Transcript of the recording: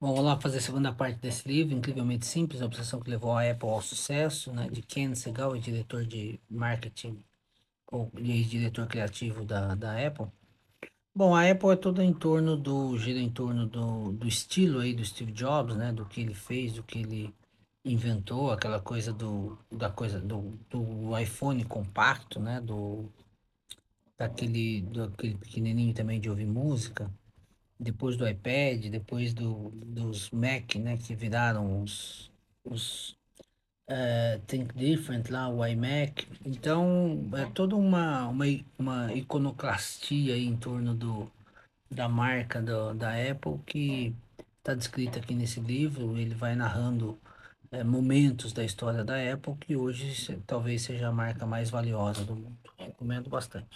Bom, vamos lá fazer a segunda parte desse livro, incrivelmente simples, a obsessão que levou a Apple ao sucesso, né, de Ken Segal, diretor de marketing ou diretor criativo da, da Apple. Bom, a Apple é toda em torno do, gira em torno do, do estilo aí do Steve Jobs, né, do que ele fez, do que ele inventou, aquela coisa do, da coisa do, do iPhone compacto, né, do, daquele, daquele pequenininho também de ouvir música, depois do iPad, depois do, dos Mac, né, que viraram os, os eh, Think Different lá, o iMac. Então, é toda uma, uma, uma iconoclastia em torno do, da marca do, da Apple que está descrita aqui nesse livro. Ele vai narrando eh, momentos da história da Apple que hoje talvez seja a marca mais valiosa do mundo. Recomendo bastante.